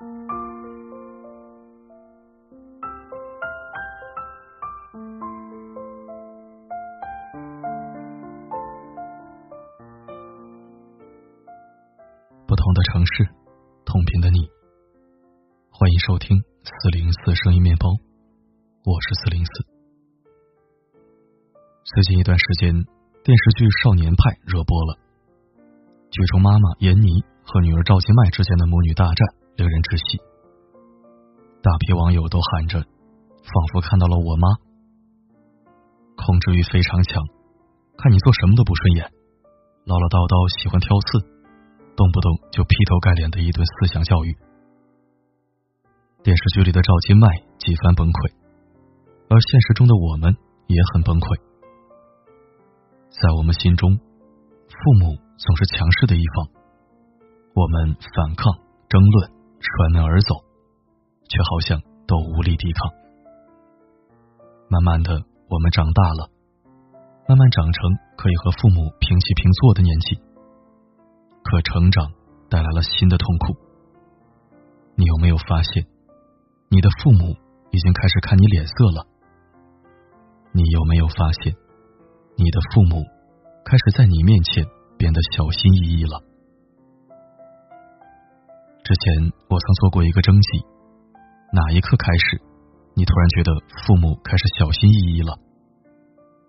不同的城市，同频的你，欢迎收听四零四声音面包，我是四零四。最近一段时间，电视剧《少年派》热播了，剧中妈妈闫妮和女儿赵今麦之间的母女大战令人窒息，大批网友都喊着，仿佛看到了我妈，控制欲非常强，看你做什么都不顺眼，唠唠叨叨，喜欢挑刺。动不动就劈头盖脸的一顿思想教育。电视剧里的赵今麦几番崩溃，而现实中的我们也很崩溃。在我们心中，父母总是强势的一方，我们反抗、争论、摔门而走，却好像都无力抵抗。慢慢的，我们长大了，慢慢长成可以和父母平起平坐的年纪。可成长带来了新的痛苦。你有没有发现，你的父母已经开始看你脸色了？你有没有发现，你的父母开始在你面前变得小心翼翼了？之前我曾做过一个征集，哪一刻开始，你突然觉得父母开始小心翼翼了？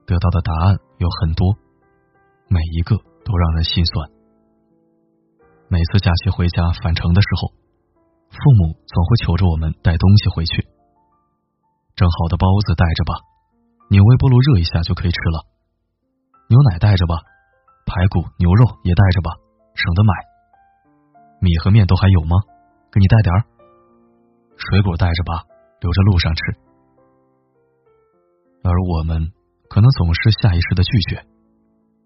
得到的答案有很多，每一个都让人心酸。每次假期回家返程的时候，父母总会求着我们带东西回去。蒸好的包子带着吧，你微波炉热一下就可以吃了。牛奶带着吧，排骨、牛肉也带着吧，省得买。米和面都还有吗？给你带点儿。水果带着吧，留着路上吃。而我们可能总是下意识的拒绝，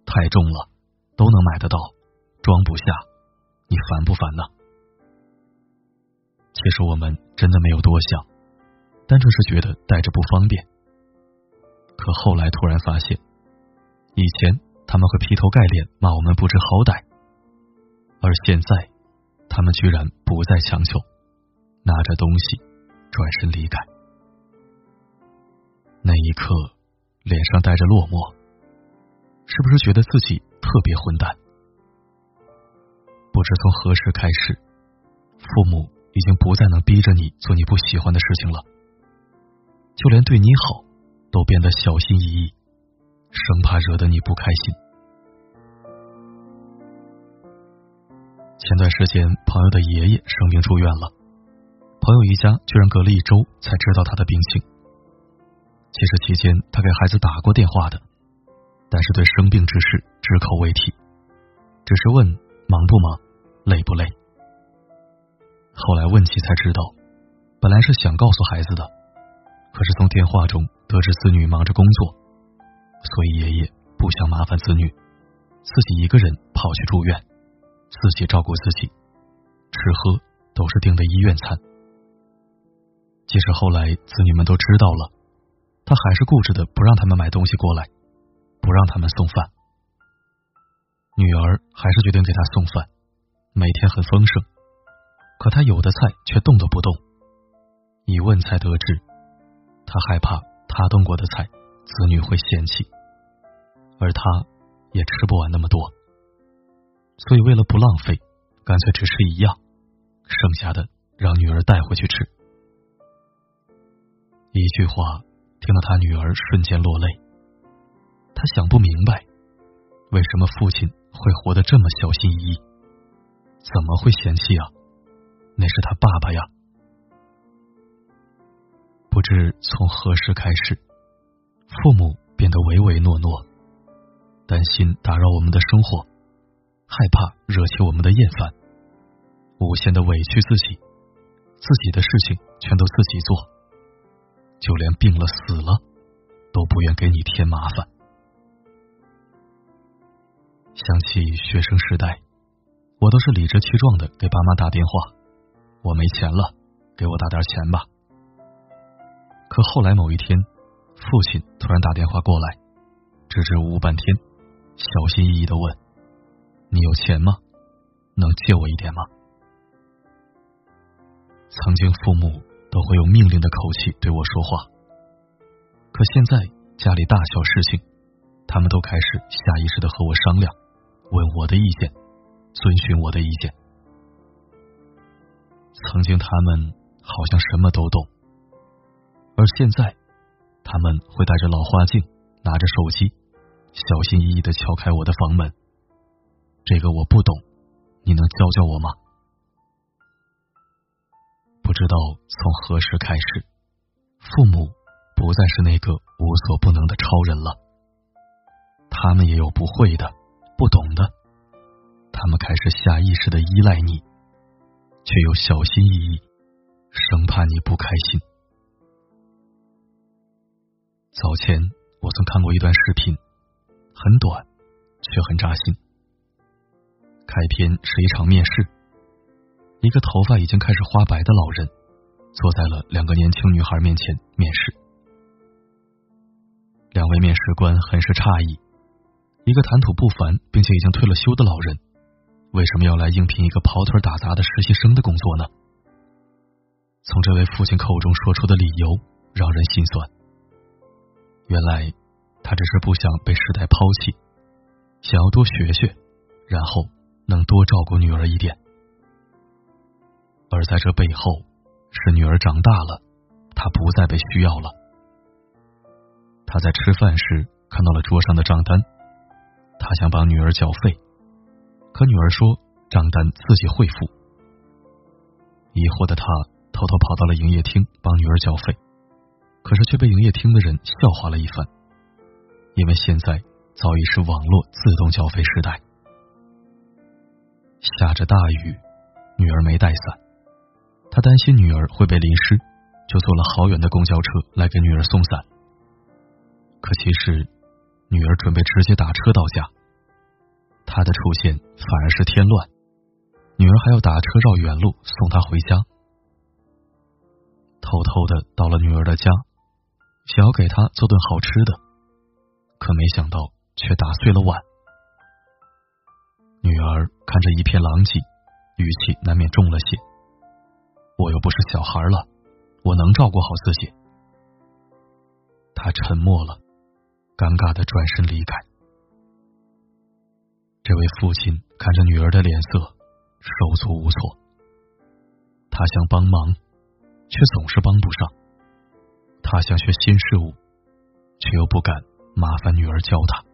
太重了，都能买得到，装不下。你烦不烦呢？其实我们真的没有多想，单纯是觉得带着不方便。可后来突然发现，以前他们会劈头盖脸骂我们不知好歹，而现在他们居然不再强求，拿着东西转身离开。那一刻，脸上带着落寞，是不是觉得自己特别混蛋？不知从何时开始，父母已经不再能逼着你做你不喜欢的事情了，就连对你好都变得小心翼翼，生怕惹得你不开心。前段时间，朋友的爷爷生病住院了，朋友一家居然隔了一周才知道他的病情。其实期间他给孩子打过电话的，但是对生病之事只口未提，只是问忙不忙。累不累？后来问起才知道，本来是想告诉孩子的，可是从电话中得知子女忙着工作，所以爷爷不想麻烦子女，自己一个人跑去住院，自己照顾自己，吃喝都是订的医院餐。即使后来子女们都知道了，他还是固执的不让他们买东西过来，不让他们送饭。女儿还是决定给他送饭。每天很丰盛，可他有的菜却动都不动。一问才得知，他害怕他动过的菜子女会嫌弃，而他也吃不完那么多，所以为了不浪费，干脆只吃一样，剩下的让女儿带回去吃。一句话，听到他女儿瞬间落泪。他想不明白，为什么父亲会活得这么小心翼翼。怎么会嫌弃啊？那是他爸爸呀！不知从何时开始，父母变得唯唯诺诺，担心打扰我们的生活，害怕惹起我们的厌烦，无限的委屈自己，自己的事情全都自己做，就连病了死了都不愿给你添麻烦。想起学生时代。我都是理直气壮的给爸妈打电话，我没钱了，给我打点钱吧。可后来某一天，父亲突然打电话过来，支支吾吾半天，小心翼翼的问：“你有钱吗？能借我一点吗？”曾经父母都会用命令的口气对我说话，可现在家里大小事情，他们都开始下意识的和我商量，问我的意见，遵循我的意见。曾经他们好像什么都懂，而现在他们会戴着老花镜，拿着手机，小心翼翼的敲开我的房门。这个我不懂，你能教教我吗？不知道从何时开始，父母不再是那个无所不能的超人了。他们也有不会的、不懂的，他们开始下意识的依赖你，却又小心翼翼，生怕你不开心。早前我曾看过一段视频，很短，却很扎心。开篇是一场面试，一个头发已经开始花白的老人坐在了两个年轻女孩面前面试。两位面试官很是诧异，一个谈吐不凡并且已经退了休的老人，为什么要来应聘一个跑腿打杂的实习生的工作呢？从这位父亲口中说出的理由让人心酸。原来他只是不想被时代抛弃，想要多学学，然后。能多照顾女儿一点，而在这背后，是女儿长大了，她不再被需要了。他在吃饭时看到了桌上的账单，他想帮女儿缴费，可女儿说账单自己会付。疑惑的他偷偷跑到了营业厅帮女儿缴费，可是却被营业厅的人笑话了一番，因为现在早已是网络自动缴费时代。下着大雨，女儿没带伞，他担心女儿会被淋湿，就坐了好远的公交车来给女儿送伞。可其实，女儿准备直接打车到家，他的出现反而是添乱，女儿还要打车绕远路送她回家。偷偷的到了女儿的家，想要给她做顿好吃的，可没想到却打碎了碗。女儿看着一片狼藉，语气难免重了些。我又不是小孩了，我能照顾好自己。他沉默了，尴尬的转身离开。这位父亲看着女儿的脸色，手足无措。他想帮忙，却总是帮不上。他想学新事物，却又不敢麻烦女儿教他。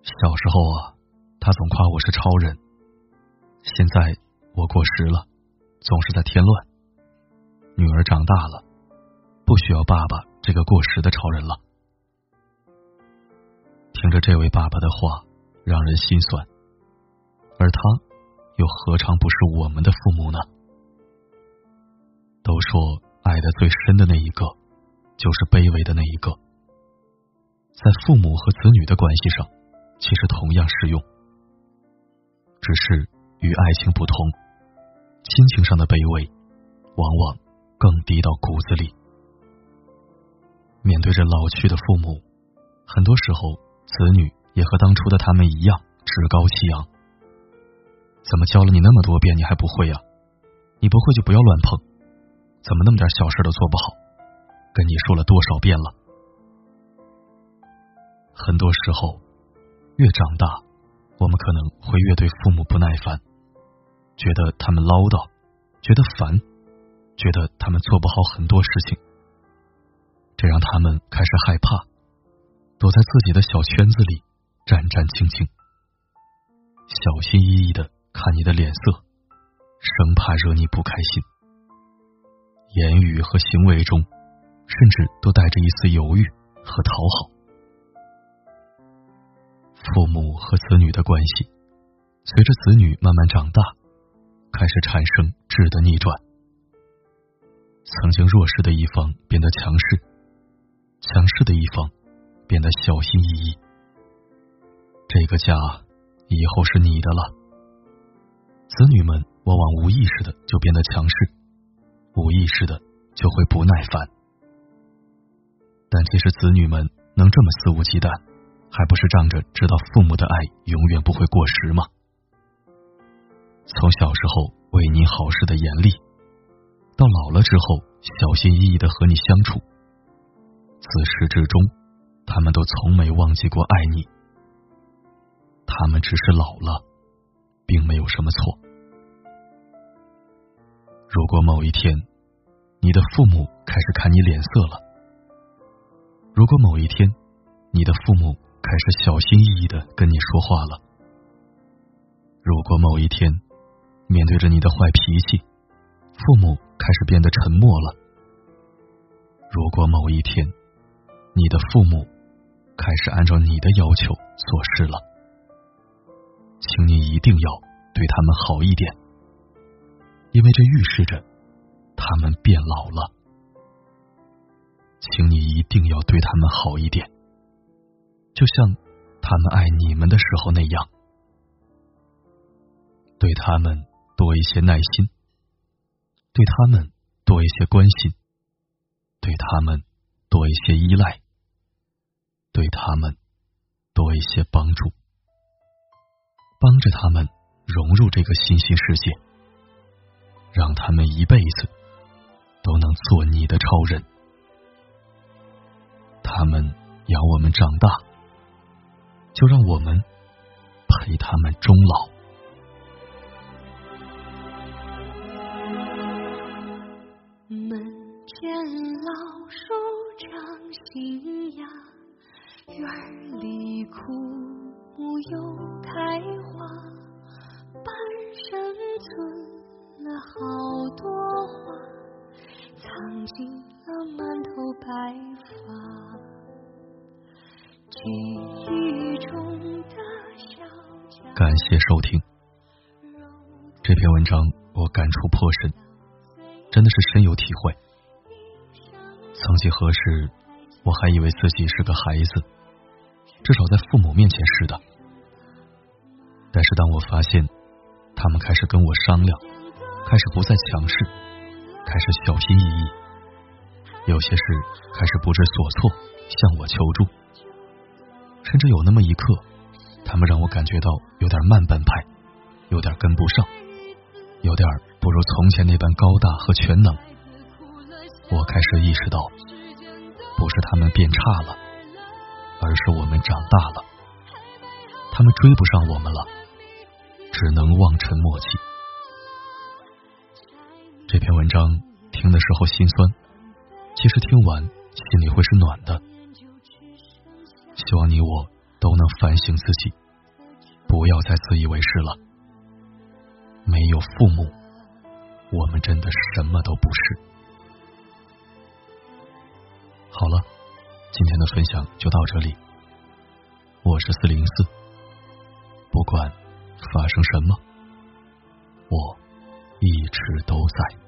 小时候啊。他总夸我是超人，现在我过时了，总是在添乱。女儿长大了，不需要爸爸这个过时的超人了。听着这位爸爸的话，让人心酸。而他，又何尝不是我们的父母呢？都说爱的最深的那一个，就是卑微的那一个。在父母和子女的关系上，其实同样适用。只是与爱情不同，亲情上的卑微，往往更低到骨子里。面对着老去的父母，很多时候子女也和当初的他们一样趾高气扬。怎么教了你那么多遍，你还不会呀？你不会就不要乱碰。怎么那么点小事都做不好？跟你说了多少遍了？很多时候，越长大。我们可能会越对父母不耐烦，觉得他们唠叨，觉得烦，觉得他们做不好很多事情，这让他们开始害怕，躲在自己的小圈子里战战兢兢，小心翼翼的看你的脸色，生怕惹你不开心，言语和行为中甚至都带着一丝犹豫和讨好。父母和子女的关系，随着子女慢慢长大，开始产生质的逆转。曾经弱势的一方变得强势，强势的一方变得小心翼翼。这个家以后是你的了。子女们往往无意识的就变得强势，无意识的就会不耐烦。但其实子女们能这么肆无忌惮。还不是仗着知道父母的爱永远不会过时吗？从小时候为你好事的严厉，到老了之后小心翼翼的和你相处。自始至终，他们都从没忘记过爱你。他们只是老了，并没有什么错。如果某一天，你的父母开始看你脸色了；如果某一天，你的父母开始小心翼翼的跟你说话了；如果某一天，面对着你的坏脾气，父母开始变得沉默了；如果某一天，你的父母开始按照你的要求做事了，请你一定要对他们好一点，因为这预示着他们变老了。请你一定要对他们好一点，就像他们爱你们的时候那样，对他们多一些耐心，对他们多一些关心，对他们多一些依赖。对他们多一些帮助，帮着他们融入这个新兴世界，让他们一辈子都能做你的超人。他们养我们长大，就让我们陪他们终老。门前老树长新芽。院里枯木又开花，半生存了好感谢收听这篇文章，我感触颇深，真的是深有体会。曾几何时，我还以为自己是个孩子。至少在父母面前是的，但是当我发现他们开始跟我商量，开始不再强势，开始小心翼翼，有些事开始不知所措，向我求助，甚至有那么一刻，他们让我感觉到有点慢半拍，有点跟不上，有点不如从前那般高大和全能，我开始意识到，不是他们变差了。而是我们长大了，他们追不上我们了，只能望尘莫及。这篇文章听的时候心酸，其实听完心里会是暖的。希望你我能反省自己，不要再自以为是了。没有父母，我们真的什么都不是。好了。今天的分享就到这里，我是四零四，不管发生什么，我一直都在。